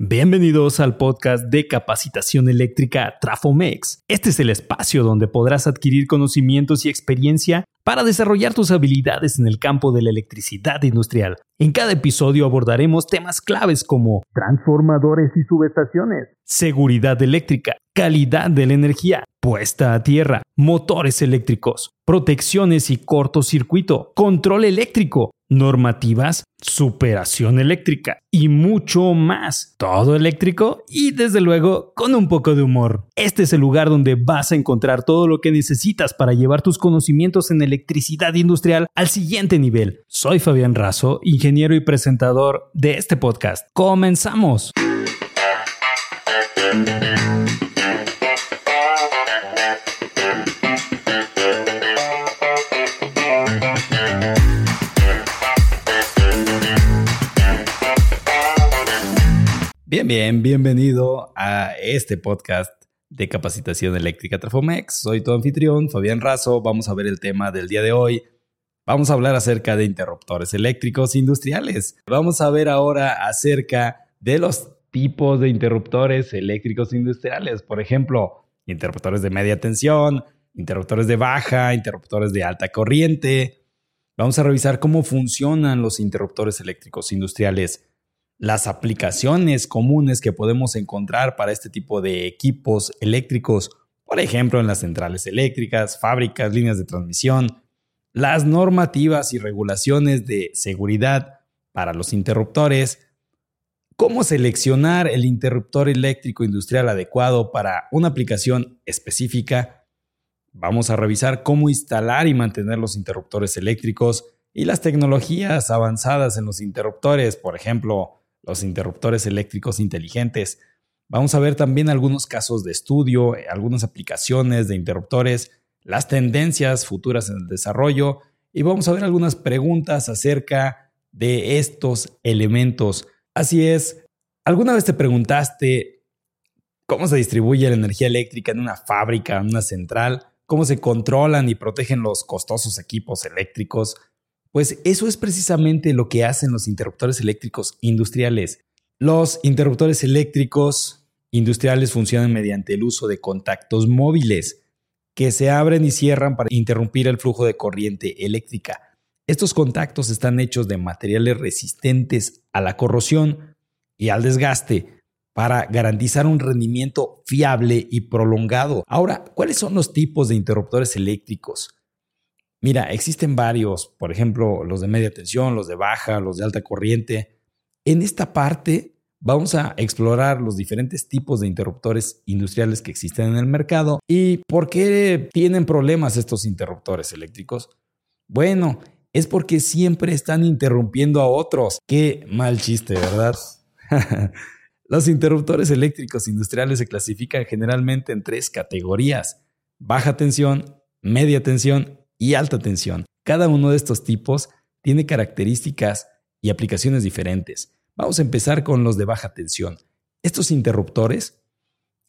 Bienvenidos al podcast de capacitación eléctrica Trafomex. Este es el espacio donde podrás adquirir conocimientos y experiencia para desarrollar tus habilidades en el campo de la electricidad industrial. En cada episodio abordaremos temas claves como transformadores y subestaciones, seguridad eléctrica, calidad de la energía, puesta a tierra, motores eléctricos, protecciones y cortocircuito, control eléctrico, normativas, superación eléctrica y mucho más. Todo eléctrico y desde luego con un poco de humor. Este es el lugar donde vas a encontrar todo lo que necesitas para llevar tus conocimientos en electricidad industrial al siguiente nivel. Soy Fabián Razo, ingeniero y presentador de este podcast. Comenzamos. Bien, bien, bienvenido a este podcast de capacitación eléctrica Trafomex. Soy tu anfitrión, Fabián Razo. Vamos a ver el tema del día de hoy. Vamos a hablar acerca de interruptores eléctricos industriales. Vamos a ver ahora acerca de los tipos de interruptores eléctricos industriales. Por ejemplo, interruptores de media tensión, interruptores de baja, interruptores de alta corriente. Vamos a revisar cómo funcionan los interruptores eléctricos industriales las aplicaciones comunes que podemos encontrar para este tipo de equipos eléctricos, por ejemplo en las centrales eléctricas, fábricas, líneas de transmisión, las normativas y regulaciones de seguridad para los interruptores, cómo seleccionar el interruptor eléctrico industrial adecuado para una aplicación específica. Vamos a revisar cómo instalar y mantener los interruptores eléctricos y las tecnologías avanzadas en los interruptores, por ejemplo, los interruptores eléctricos inteligentes. Vamos a ver también algunos casos de estudio, eh, algunas aplicaciones de interruptores, las tendencias futuras en el desarrollo y vamos a ver algunas preguntas acerca de estos elementos. Así es, ¿alguna vez te preguntaste cómo se distribuye la energía eléctrica en una fábrica, en una central? ¿Cómo se controlan y protegen los costosos equipos eléctricos? Pues eso es precisamente lo que hacen los interruptores eléctricos industriales. Los interruptores eléctricos industriales funcionan mediante el uso de contactos móviles que se abren y cierran para interrumpir el flujo de corriente eléctrica. Estos contactos están hechos de materiales resistentes a la corrosión y al desgaste para garantizar un rendimiento fiable y prolongado. Ahora, ¿cuáles son los tipos de interruptores eléctricos? Mira, existen varios, por ejemplo, los de media tensión, los de baja, los de alta corriente. En esta parte vamos a explorar los diferentes tipos de interruptores industriales que existen en el mercado y por qué tienen problemas estos interruptores eléctricos. Bueno, es porque siempre están interrumpiendo a otros. Qué mal chiste, ¿verdad? Los interruptores eléctricos industriales se clasifican generalmente en tres categorías. Baja tensión, media tensión y alta tensión. Cada uno de estos tipos tiene características y aplicaciones diferentes. Vamos a empezar con los de baja tensión. Estos interruptores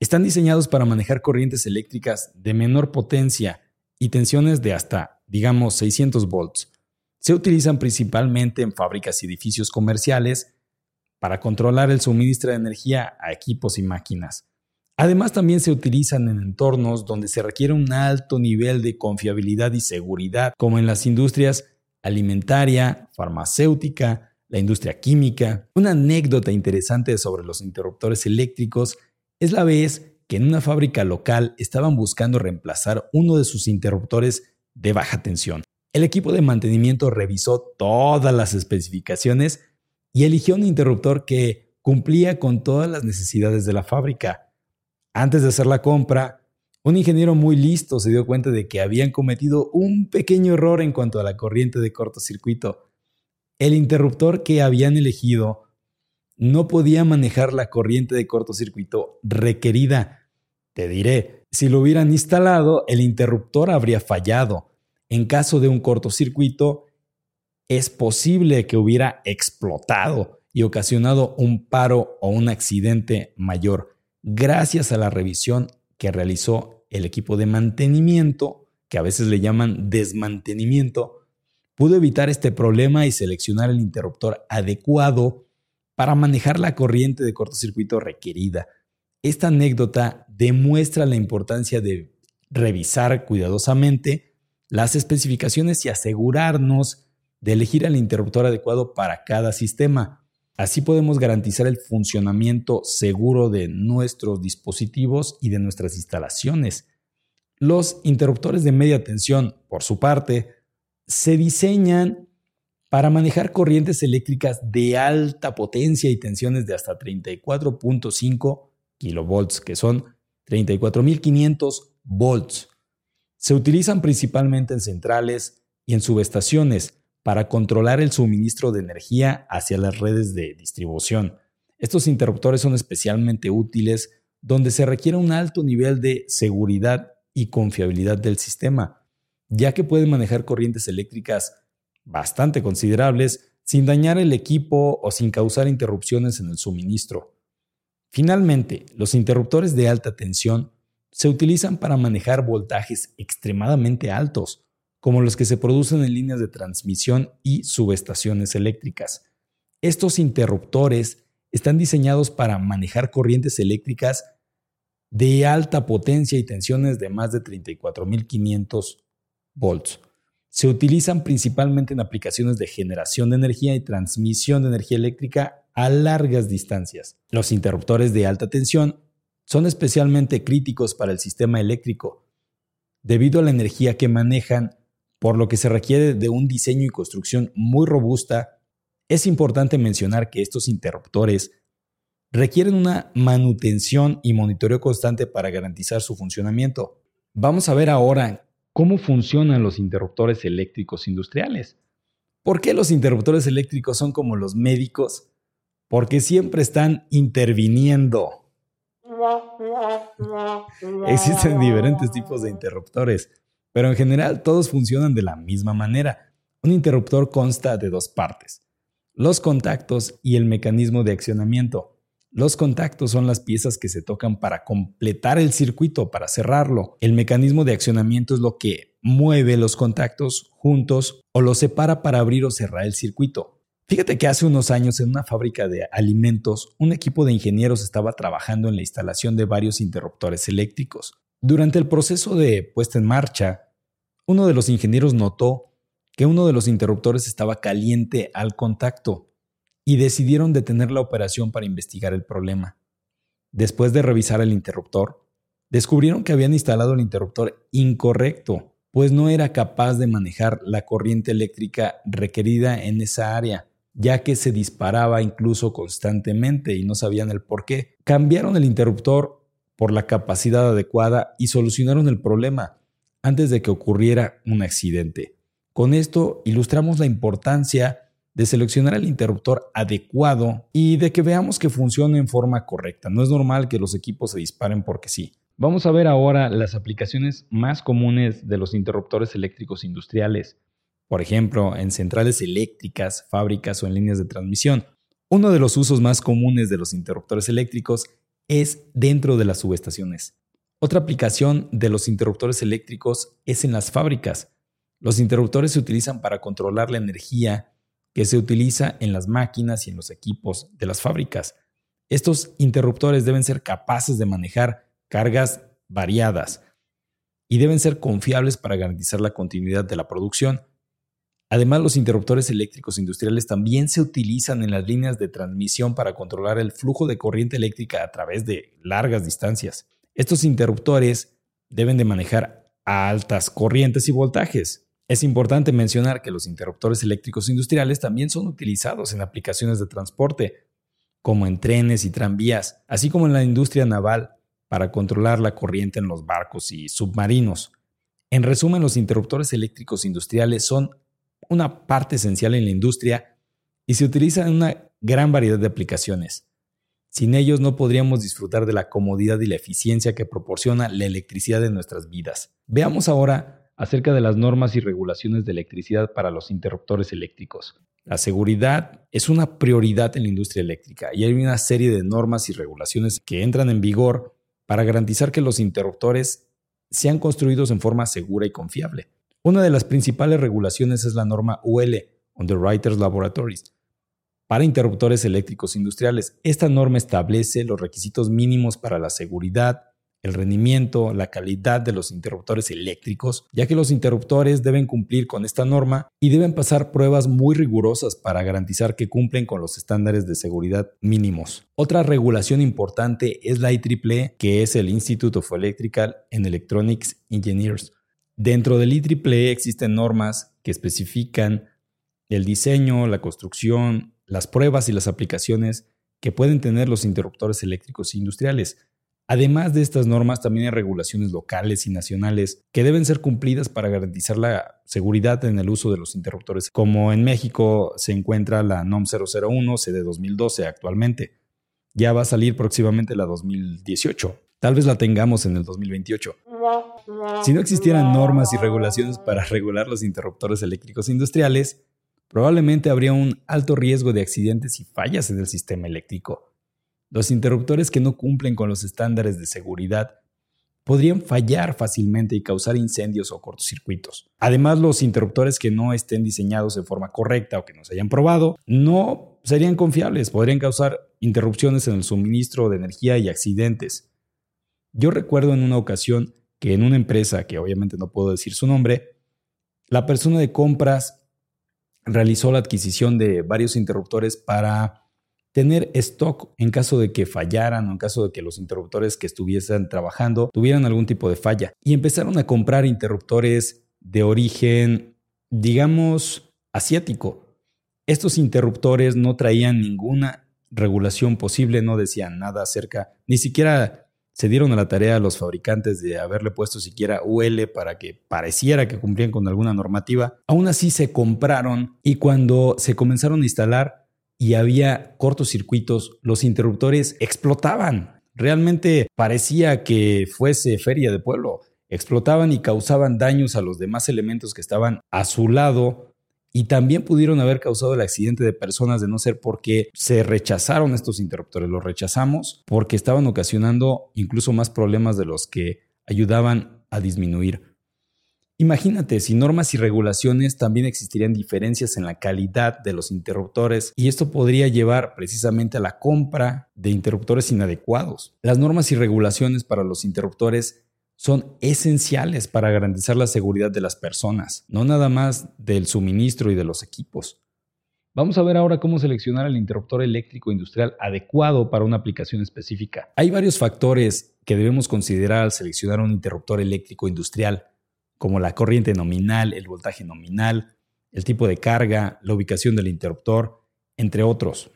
están diseñados para manejar corrientes eléctricas de menor potencia y tensiones de hasta, digamos, 600 volts. Se utilizan principalmente en fábricas y edificios comerciales para controlar el suministro de energía a equipos y máquinas. Además, también se utilizan en entornos donde se requiere un alto nivel de confiabilidad y seguridad, como en las industrias alimentaria, farmacéutica, la industria química. Una anécdota interesante sobre los interruptores eléctricos es la vez que en una fábrica local estaban buscando reemplazar uno de sus interruptores de baja tensión. El equipo de mantenimiento revisó todas las especificaciones y eligió un interruptor que cumplía con todas las necesidades de la fábrica. Antes de hacer la compra, un ingeniero muy listo se dio cuenta de que habían cometido un pequeño error en cuanto a la corriente de cortocircuito. El interruptor que habían elegido no podía manejar la corriente de cortocircuito requerida. Te diré, si lo hubieran instalado, el interruptor habría fallado. En caso de un cortocircuito, es posible que hubiera explotado y ocasionado un paro o un accidente mayor gracias a la revisión que realizó el equipo de mantenimiento, que a veces le llaman desmantenimiento, pudo evitar este problema y seleccionar el interruptor adecuado para manejar la corriente de cortocircuito requerida. Esta anécdota demuestra la importancia de revisar cuidadosamente las especificaciones y asegurarnos de elegir el interruptor adecuado para cada sistema. Así podemos garantizar el funcionamiento seguro de nuestros dispositivos y de nuestras instalaciones. Los interruptores de media tensión, por su parte, se diseñan para manejar corrientes eléctricas de alta potencia y tensiones de hasta 34.5 kilovolts, que son 34.500 volts. Se utilizan principalmente en centrales y en subestaciones para controlar el suministro de energía hacia las redes de distribución. Estos interruptores son especialmente útiles donde se requiere un alto nivel de seguridad y confiabilidad del sistema, ya que pueden manejar corrientes eléctricas bastante considerables sin dañar el equipo o sin causar interrupciones en el suministro. Finalmente, los interruptores de alta tensión se utilizan para manejar voltajes extremadamente altos, como los que se producen en líneas de transmisión y subestaciones eléctricas. Estos interruptores están diseñados para manejar corrientes eléctricas de alta potencia y tensiones de más de 34.500 volts. Se utilizan principalmente en aplicaciones de generación de energía y transmisión de energía eléctrica a largas distancias. Los interruptores de alta tensión son especialmente críticos para el sistema eléctrico, debido a la energía que manejan, por lo que se requiere de un diseño y construcción muy robusta. Es importante mencionar que estos interruptores requieren una manutención y monitoreo constante para garantizar su funcionamiento. Vamos a ver ahora cómo funcionan los interruptores eléctricos industriales. ¿Por qué los interruptores eléctricos son como los médicos? Porque siempre están interviniendo. Existen diferentes tipos de interruptores, pero en general todos funcionan de la misma manera. Un interruptor consta de dos partes, los contactos y el mecanismo de accionamiento. Los contactos son las piezas que se tocan para completar el circuito, para cerrarlo. El mecanismo de accionamiento es lo que mueve los contactos juntos o los separa para abrir o cerrar el circuito. Fíjate que hace unos años en una fábrica de alimentos, un equipo de ingenieros estaba trabajando en la instalación de varios interruptores eléctricos. Durante el proceso de puesta en marcha, uno de los ingenieros notó que uno de los interruptores estaba caliente al contacto y decidieron detener la operación para investigar el problema. Después de revisar el interruptor, descubrieron que habían instalado el interruptor incorrecto, pues no era capaz de manejar la corriente eléctrica requerida en esa área, ya que se disparaba incluso constantemente y no sabían el por qué. Cambiaron el interruptor por la capacidad adecuada y solucionaron el problema antes de que ocurriera un accidente. Con esto ilustramos la importancia de seleccionar el interruptor adecuado y de que veamos que funcione en forma correcta. No es normal que los equipos se disparen porque sí. Vamos a ver ahora las aplicaciones más comunes de los interruptores eléctricos industriales. Por ejemplo, en centrales eléctricas, fábricas o en líneas de transmisión. Uno de los usos más comunes de los interruptores eléctricos es dentro de las subestaciones. Otra aplicación de los interruptores eléctricos es en las fábricas. Los interruptores se utilizan para controlar la energía que se utiliza en las máquinas y en los equipos de las fábricas. Estos interruptores deben ser capaces de manejar cargas variadas y deben ser confiables para garantizar la continuidad de la producción. Además, los interruptores eléctricos industriales también se utilizan en las líneas de transmisión para controlar el flujo de corriente eléctrica a través de largas distancias. Estos interruptores deben de manejar altas corrientes y voltajes, es importante mencionar que los interruptores eléctricos industriales también son utilizados en aplicaciones de transporte, como en trenes y tranvías, así como en la industria naval, para controlar la corriente en los barcos y submarinos. En resumen, los interruptores eléctricos industriales son una parte esencial en la industria y se utilizan en una gran variedad de aplicaciones. Sin ellos no podríamos disfrutar de la comodidad y la eficiencia que proporciona la electricidad en nuestras vidas. Veamos ahora acerca de las normas y regulaciones de electricidad para los interruptores eléctricos. La seguridad es una prioridad en la industria eléctrica y hay una serie de normas y regulaciones que entran en vigor para garantizar que los interruptores sean construidos en forma segura y confiable. Una de las principales regulaciones es la norma UL, Underwriters Laboratories, para interruptores eléctricos industriales. Esta norma establece los requisitos mínimos para la seguridad, el rendimiento, la calidad de los interruptores eléctricos, ya que los interruptores deben cumplir con esta norma y deben pasar pruebas muy rigurosas para garantizar que cumplen con los estándares de seguridad mínimos. Otra regulación importante es la IEEE, que es el Institute of Electrical and Electronics Engineers. Dentro del IEEE existen normas que especifican el diseño, la construcción, las pruebas y las aplicaciones que pueden tener los interruptores eléctricos industriales. Además de estas normas, también hay regulaciones locales y nacionales que deben ser cumplidas para garantizar la seguridad en el uso de los interruptores. Como en México se encuentra la NOM 001 CD 2012 actualmente. Ya va a salir próximamente la 2018. Tal vez la tengamos en el 2028. Si no existieran normas y regulaciones para regular los interruptores eléctricos industriales, probablemente habría un alto riesgo de accidentes y fallas en el sistema eléctrico. Los interruptores que no cumplen con los estándares de seguridad podrían fallar fácilmente y causar incendios o cortocircuitos. Además, los interruptores que no estén diseñados de forma correcta o que no se hayan probado no serían confiables, podrían causar interrupciones en el suministro de energía y accidentes. Yo recuerdo en una ocasión que en una empresa, que obviamente no puedo decir su nombre, la persona de compras realizó la adquisición de varios interruptores para tener stock en caso de que fallaran o en caso de que los interruptores que estuviesen trabajando tuvieran algún tipo de falla. Y empezaron a comprar interruptores de origen, digamos, asiático. Estos interruptores no traían ninguna regulación posible, no decían nada acerca, ni siquiera se dieron a la tarea a los fabricantes de haberle puesto siquiera UL para que pareciera que cumplían con alguna normativa. Aún así se compraron y cuando se comenzaron a instalar, y había cortocircuitos, los interruptores explotaban. Realmente parecía que fuese feria de pueblo. Explotaban y causaban daños a los demás elementos que estaban a su lado y también pudieron haber causado el accidente de personas de no ser porque se rechazaron estos interruptores. Los rechazamos porque estaban ocasionando incluso más problemas de los que ayudaban a disminuir. Imagínate, sin normas y regulaciones también existirían diferencias en la calidad de los interruptores y esto podría llevar precisamente a la compra de interruptores inadecuados. Las normas y regulaciones para los interruptores son esenciales para garantizar la seguridad de las personas, no nada más del suministro y de los equipos. Vamos a ver ahora cómo seleccionar el interruptor eléctrico industrial adecuado para una aplicación específica. Hay varios factores que debemos considerar al seleccionar un interruptor eléctrico industrial como la corriente nominal, el voltaje nominal, el tipo de carga, la ubicación del interruptor, entre otros.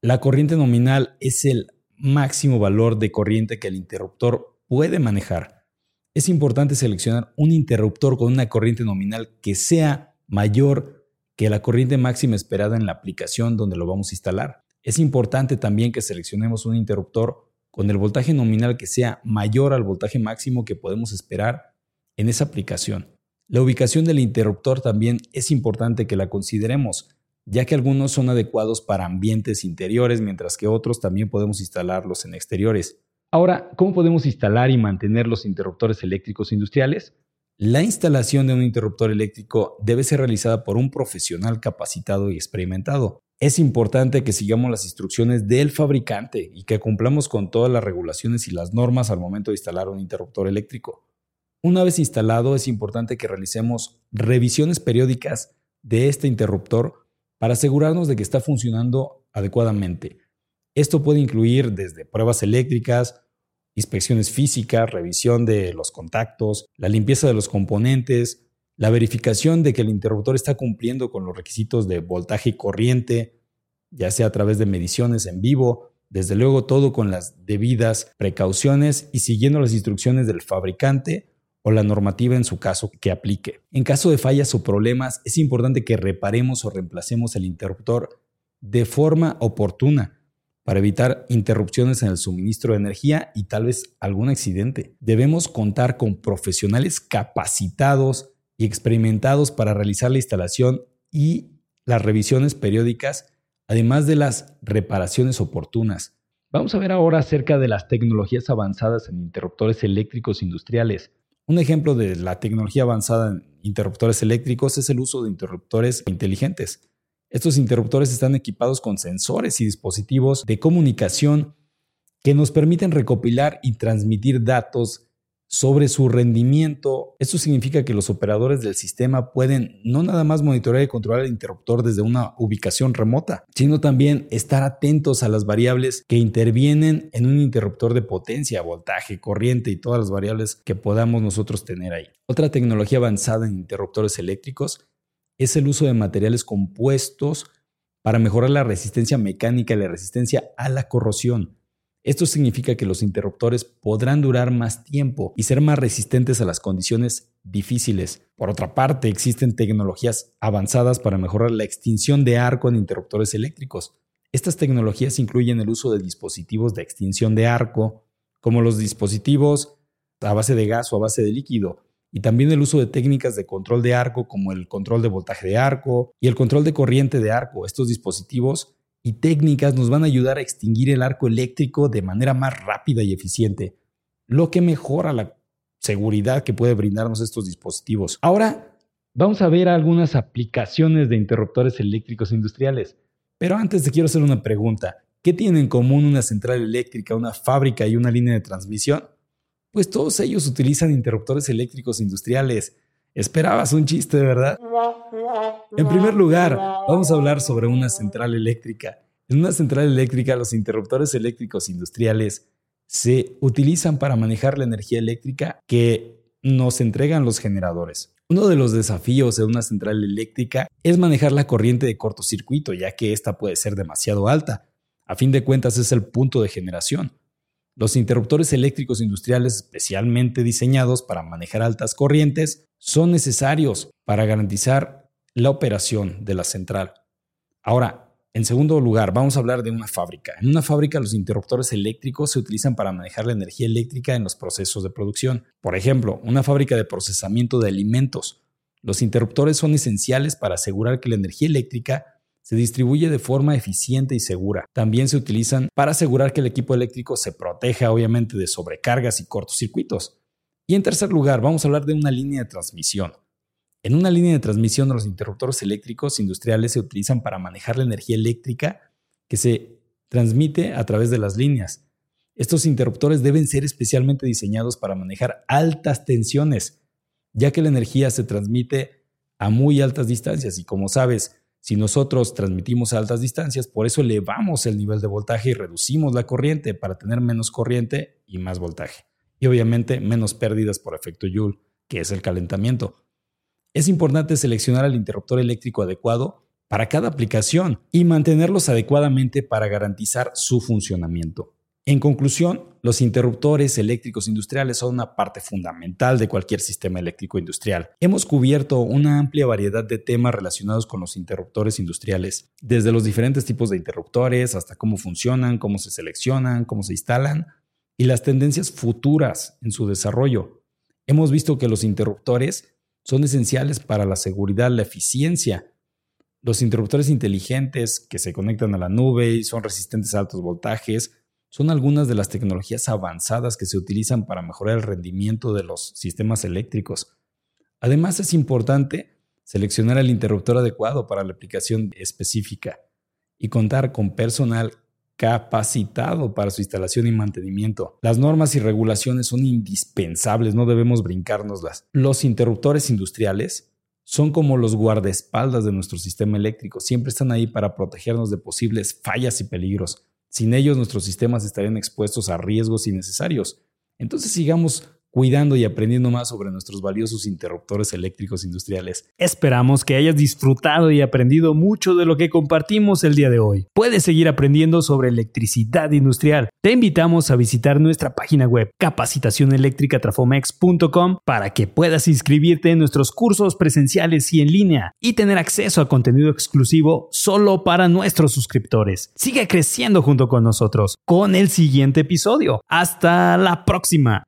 La corriente nominal es el máximo valor de corriente que el interruptor puede manejar. Es importante seleccionar un interruptor con una corriente nominal que sea mayor que la corriente máxima esperada en la aplicación donde lo vamos a instalar. Es importante también que seleccionemos un interruptor con el voltaje nominal que sea mayor al voltaje máximo que podemos esperar en esa aplicación. La ubicación del interruptor también es importante que la consideremos, ya que algunos son adecuados para ambientes interiores, mientras que otros también podemos instalarlos en exteriores. Ahora, ¿cómo podemos instalar y mantener los interruptores eléctricos industriales? La instalación de un interruptor eléctrico debe ser realizada por un profesional capacitado y experimentado. Es importante que sigamos las instrucciones del fabricante y que cumplamos con todas las regulaciones y las normas al momento de instalar un interruptor eléctrico. Una vez instalado, es importante que realicemos revisiones periódicas de este interruptor para asegurarnos de que está funcionando adecuadamente. Esto puede incluir desde pruebas eléctricas, inspecciones físicas, revisión de los contactos, la limpieza de los componentes, la verificación de que el interruptor está cumpliendo con los requisitos de voltaje y corriente, ya sea a través de mediciones en vivo, desde luego todo con las debidas precauciones y siguiendo las instrucciones del fabricante o la normativa en su caso que aplique. En caso de fallas o problemas, es importante que reparemos o reemplacemos el interruptor de forma oportuna para evitar interrupciones en el suministro de energía y tal vez algún accidente. Debemos contar con profesionales capacitados y experimentados para realizar la instalación y las revisiones periódicas, además de las reparaciones oportunas. Vamos a ver ahora acerca de las tecnologías avanzadas en interruptores eléctricos industriales. Un ejemplo de la tecnología avanzada en interruptores eléctricos es el uso de interruptores inteligentes. Estos interruptores están equipados con sensores y dispositivos de comunicación que nos permiten recopilar y transmitir datos sobre su rendimiento. Esto significa que los operadores del sistema pueden no nada más monitorear y controlar el interruptor desde una ubicación remota, sino también estar atentos a las variables que intervienen en un interruptor de potencia, voltaje, corriente y todas las variables que podamos nosotros tener ahí. Otra tecnología avanzada en interruptores eléctricos es el uso de materiales compuestos para mejorar la resistencia mecánica y la resistencia a la corrosión. Esto significa que los interruptores podrán durar más tiempo y ser más resistentes a las condiciones difíciles. Por otra parte, existen tecnologías avanzadas para mejorar la extinción de arco en interruptores eléctricos. Estas tecnologías incluyen el uso de dispositivos de extinción de arco, como los dispositivos a base de gas o a base de líquido, y también el uso de técnicas de control de arco como el control de voltaje de arco y el control de corriente de arco. Estos dispositivos y técnicas nos van a ayudar a extinguir el arco eléctrico de manera más rápida y eficiente, lo que mejora la seguridad que puede brindarnos estos dispositivos. Ahora vamos a ver algunas aplicaciones de interruptores eléctricos industriales. Pero antes te quiero hacer una pregunta. ¿Qué tienen en común una central eléctrica, una fábrica y una línea de transmisión? Pues todos ellos utilizan interruptores eléctricos industriales. Esperabas un chiste, ¿verdad? En primer lugar, vamos a hablar sobre una central eléctrica. En una central eléctrica, los interruptores eléctricos industriales se utilizan para manejar la energía eléctrica que nos entregan los generadores. Uno de los desafíos de una central eléctrica es manejar la corriente de cortocircuito, ya que esta puede ser demasiado alta. A fin de cuentas es el punto de generación. Los interruptores eléctricos industriales especialmente diseñados para manejar altas corrientes son necesarios para garantizar la operación de la central. Ahora, en segundo lugar, vamos a hablar de una fábrica. En una fábrica los interruptores eléctricos se utilizan para manejar la energía eléctrica en los procesos de producción. Por ejemplo, una fábrica de procesamiento de alimentos. Los interruptores son esenciales para asegurar que la energía eléctrica se distribuye de forma eficiente y segura. También se utilizan para asegurar que el equipo eléctrico se proteja obviamente de sobrecargas y cortocircuitos. Y en tercer lugar, vamos a hablar de una línea de transmisión. En una línea de transmisión, los interruptores eléctricos industriales se utilizan para manejar la energía eléctrica que se transmite a través de las líneas. Estos interruptores deben ser especialmente diseñados para manejar altas tensiones, ya que la energía se transmite a muy altas distancias y como sabes, si nosotros transmitimos a altas distancias, por eso elevamos el nivel de voltaje y reducimos la corriente para tener menos corriente y más voltaje. Y obviamente menos pérdidas por efecto Joule, que es el calentamiento. Es importante seleccionar el interruptor eléctrico adecuado para cada aplicación y mantenerlos adecuadamente para garantizar su funcionamiento. En conclusión, los interruptores eléctricos industriales son una parte fundamental de cualquier sistema eléctrico industrial. Hemos cubierto una amplia variedad de temas relacionados con los interruptores industriales, desde los diferentes tipos de interruptores hasta cómo funcionan, cómo se seleccionan, cómo se instalan y las tendencias futuras en su desarrollo. Hemos visto que los interruptores son esenciales para la seguridad, la eficiencia. Los interruptores inteligentes que se conectan a la nube y son resistentes a altos voltajes, son algunas de las tecnologías avanzadas que se utilizan para mejorar el rendimiento de los sistemas eléctricos. Además, es importante seleccionar el interruptor adecuado para la aplicación específica y contar con personal capacitado para su instalación y mantenimiento. Las normas y regulaciones son indispensables, no debemos brincárnoslas. Los interruptores industriales son como los guardaespaldas de nuestro sistema eléctrico, siempre están ahí para protegernos de posibles fallas y peligros. Sin ellos nuestros sistemas estarían expuestos a riesgos innecesarios. Entonces sigamos cuidando y aprendiendo más sobre nuestros valiosos interruptores eléctricos industriales. Esperamos que hayas disfrutado y aprendido mucho de lo que compartimos el día de hoy. Puedes seguir aprendiendo sobre electricidad industrial. Te invitamos a visitar nuestra página web capacitacioneléctricatrafomex.com para que puedas inscribirte en nuestros cursos presenciales y en línea y tener acceso a contenido exclusivo solo para nuestros suscriptores. Sigue creciendo junto con nosotros con el siguiente episodio. Hasta la próxima.